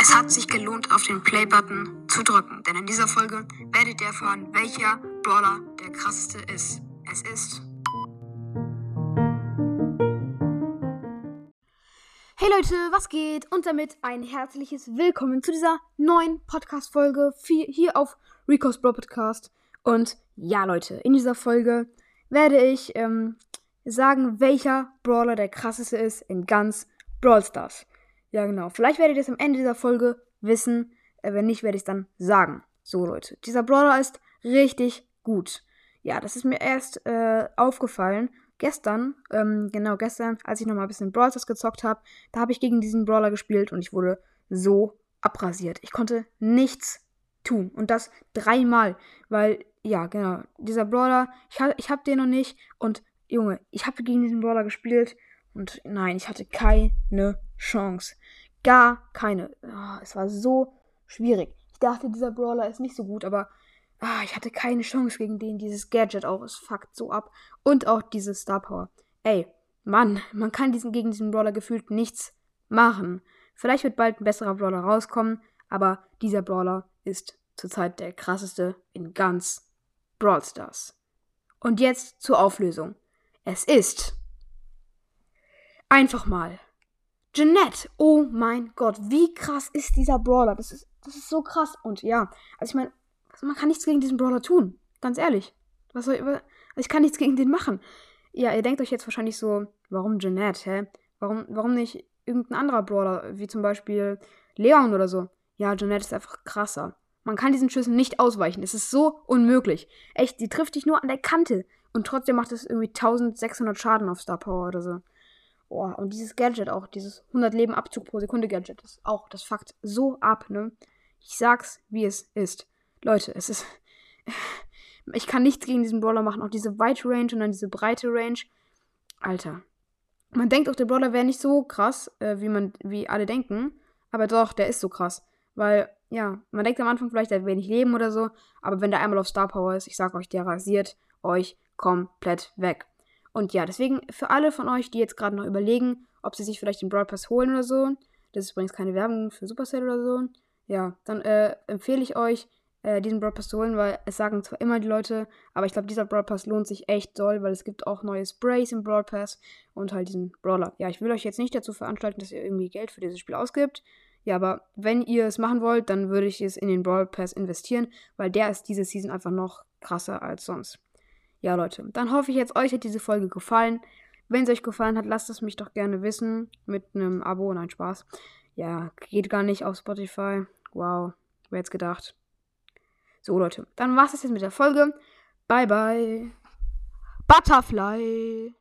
Es hat sich gelohnt, auf den Play-Button zu drücken, denn in dieser Folge werdet ihr erfahren, welcher Brawler der krasseste ist. Es ist. Hey Leute, was geht? Und damit ein herzliches Willkommen zu dieser neuen Podcast-Folge hier auf Rico's Brawl Podcast. Und ja, Leute, in dieser Folge werde ich ähm, sagen, welcher Brawler der krasseste ist in ganz Brawl Stars. Ja, genau. Vielleicht werdet ihr es am Ende dieser Folge wissen. Äh, wenn nicht, werde ich es dann sagen. So, Leute. Dieser Brawler ist richtig gut. Ja, das ist mir erst äh, aufgefallen. Gestern, ähm, genau gestern, als ich nochmal ein bisschen Brawl Stars gezockt habe, da habe ich gegen diesen Brawler gespielt und ich wurde so abrasiert. Ich konnte nichts tun. Und das dreimal. Weil, ja, genau, dieser Brawler, ich, ich habe den noch nicht. Und, Junge, ich habe gegen diesen Brawler gespielt. Und nein, ich hatte keine Chance. Gar keine. Oh, es war so schwierig. Ich dachte, dieser Brawler ist nicht so gut, aber ah, ich hatte keine Chance gegen den. Dieses Gadget auch, es fuckt so ab. Und auch diese Star Power. Ey, Mann, man kann diesen, gegen diesen Brawler gefühlt nichts machen. Vielleicht wird bald ein besserer Brawler rauskommen, aber dieser Brawler ist zurzeit der krasseste in ganz Brawl Stars. Und jetzt zur Auflösung. Es ist einfach mal Jeanette, oh mein Gott, wie krass ist dieser Brawler? Das ist, das ist so krass. Und ja, also ich meine, man kann nichts gegen diesen Brawler tun. Ganz ehrlich. Was soll ich, also ich kann nichts gegen den machen. Ja, ihr denkt euch jetzt wahrscheinlich so, warum Jeanette, hä? Warum, warum nicht irgendein anderer Brawler, wie zum Beispiel Leon oder so? Ja, Jeanette ist einfach krasser. Man kann diesen Schüssen nicht ausweichen. Es ist so unmöglich. Echt, die trifft dich nur an der Kante. Und trotzdem macht es irgendwie 1600 Schaden auf Star Power oder so. Oh, und dieses Gadget auch, dieses 100 Leben Abzug pro Sekunde Gadget, ist auch, das fuckt so ab, ne? Ich sag's, wie es ist. Leute, es ist. Ich kann nichts gegen diesen Brawler machen. Auch diese weite Range und dann diese breite Range. Alter. Man denkt auch, der Brawler wäre nicht so krass, äh, wie man, wie alle denken. Aber doch, der ist so krass. Weil, ja, man denkt am Anfang vielleicht, er hat wenig Leben oder so. Aber wenn der einmal auf Star Power ist, ich sag euch, der rasiert euch komplett weg. Und ja, deswegen für alle von euch, die jetzt gerade noch überlegen, ob sie sich vielleicht den Brawl Pass holen oder so, das ist übrigens keine Werbung für Supercell oder so, ja, dann äh, empfehle ich euch, äh, diesen Brawl Pass zu holen, weil es sagen zwar immer die Leute, aber ich glaube, dieser Brawl Pass lohnt sich echt doll, weil es gibt auch neue Sprays im Brawl Pass und halt diesen Brawler. Ja, ich will euch jetzt nicht dazu veranstalten, dass ihr irgendwie Geld für dieses Spiel ausgibt. Ja, aber wenn ihr es machen wollt, dann würde ich es in den Brawl Pass investieren, weil der ist diese Season einfach noch krasser als sonst. Ja, Leute, dann hoffe ich jetzt, euch hat diese Folge gefallen. Wenn es euch gefallen hat, lasst es mich doch gerne wissen. Mit einem Abo. Nein, Spaß. Ja, geht gar nicht auf Spotify. Wow, wer hätte gedacht. So, Leute, dann war es jetzt mit der Folge. Bye, bye. Butterfly.